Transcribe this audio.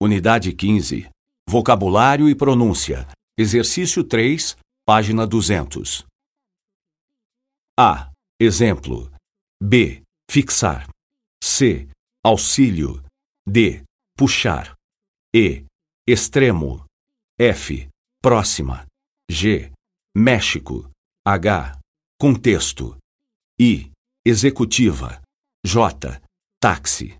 Unidade 15. Vocabulário e pronúncia. Exercício 3, página 200. A. Exemplo. B. Fixar. C. Auxílio. D. Puxar. E. Extremo. F. Próxima. G. México. H. Contexto. I. Executiva. J. Táxi.